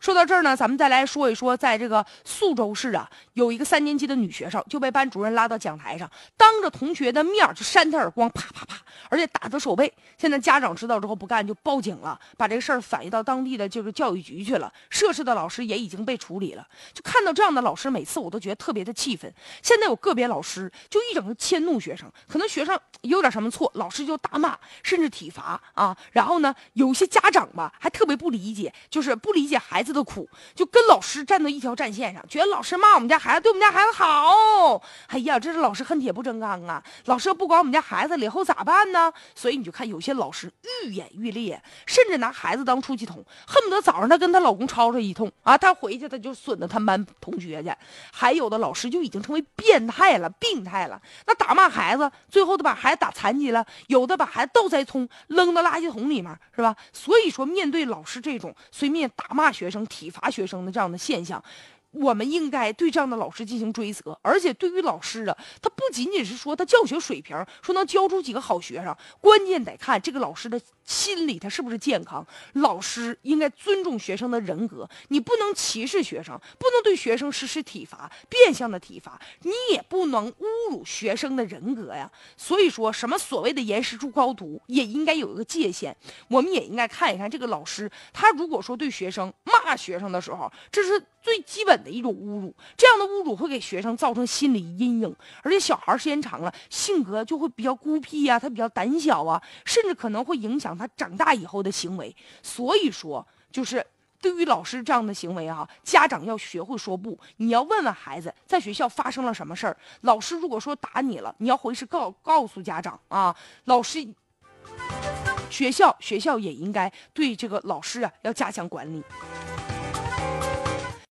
说到这儿呢，咱们再来说一说，在这个宿州市啊，有一个三年级的女学生就被班主任拉到讲台上，当着同学的面就扇她耳光，啪啪啪，而且打她手背。现在家长知道之后不干，就报警了，把这个事儿反映到当地的这个教育局去了。涉事的老师也已经被处理了。就看到这样的老师，每次我都觉得特别的气愤。现在有个别老师就一整个迁怒学生，可能学生有点什么错，老师就大骂，甚至体罚啊。然后呢，有些家长吧还特别不理解，就是不理解孩子的苦，就跟老师站到一条战线上，觉得老师骂我们家孩子对我们家孩子好。哎呀，这是老师恨铁不成钢啊！老师不管我们家孩子了以后咋办呢？所以你就看有些老师愈演愈烈，甚至拿孩子当出气筒，恨不得早上他跟她老公吵吵一通啊，他回去他就损的他们班同学去。还有的老师就已经成为变态了、病态了，那打骂孩子，最后都把孩子打残疾了，有的把孩子倒栽葱扔到垃圾桶里面，是吧？所以说，面对老师这种随便打骂学生、体罚学生的这样的现象。我们应该对这样的老师进行追责，而且对于老师啊，他不仅仅是说他教学水平，说能教出几个好学生，关键得看这个老师的心理他是不是健康。老师应该尊重学生的人格，你不能歧视学生，不能对学生实施体罚，变相的体罚，你也不能侮辱学生的人格呀。所以说什么所谓的严师出高徒，也应该有一个界限。我们也应该看一看这个老师，他如果说对学生骂学生的时候，这是最基本。的一种侮辱，这样的侮辱会给学生造成心理阴影，而且小孩时间长了，性格就会比较孤僻呀，他比较胆小啊，甚至可能会影响他长大以后的行为。所以说，就是对于老师这样的行为啊，家长要学会说不。你要问问孩子，在学校发生了什么事儿，老师如果说打你了，你要回去告告诉家长啊，老师，学校学校也应该对这个老师啊要加强管理。